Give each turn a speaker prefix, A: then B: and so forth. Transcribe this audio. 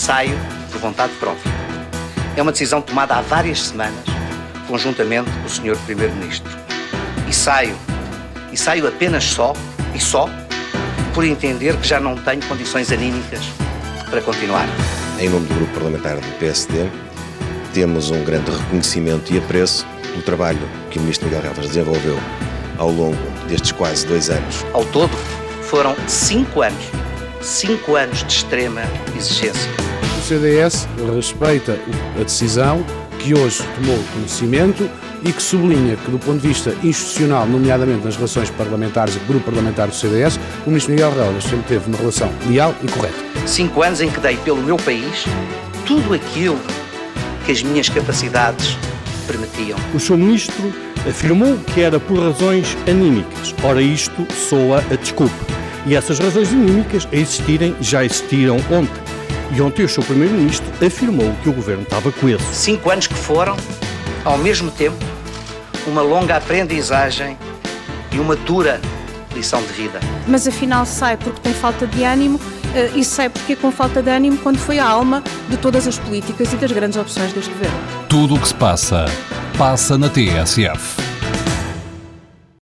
A: saio por vontade própria. É uma decisão tomada há várias semanas, conjuntamente com o Sr. Primeiro-Ministro. E saio, e saio apenas só, e só, por entender que já não tenho condições anímicas para continuar.
B: Em nome do Grupo Parlamentar do PSD, temos um grande reconhecimento e apreço do trabalho que o Ministro Miguel Relvas desenvolveu ao longo destes quase dois anos.
A: Ao todo, foram cinco anos, cinco anos de extrema exigência.
C: O CDS respeita a decisão que hoje tomou conhecimento e que sublinha que, do ponto de vista institucional, nomeadamente nas relações parlamentares do grupo parlamentar do CDS, o Ministro Miguel Relvas sempre teve uma relação leal e correta.
A: Cinco anos em que dei pelo meu país tudo aquilo que as minhas capacidades permitiam.
D: O Sr. Ministro afirmou que era por razões anímicas. Ora, isto soa a desculpa. E essas razões anímicas a existirem já existiram ontem. E ontem o Sr. Primeiro-Ministro afirmou que o Governo estava coeso.
A: Cinco anos que foram, ao mesmo tempo, uma longa aprendizagem e uma dura lição de vida.
E: Mas afinal sai porque tem falta de ânimo eh, e sai porque com falta de ânimo quando foi a alma de todas as políticas e das grandes opções deste governo.
F: Tudo o que se passa, passa na TSF.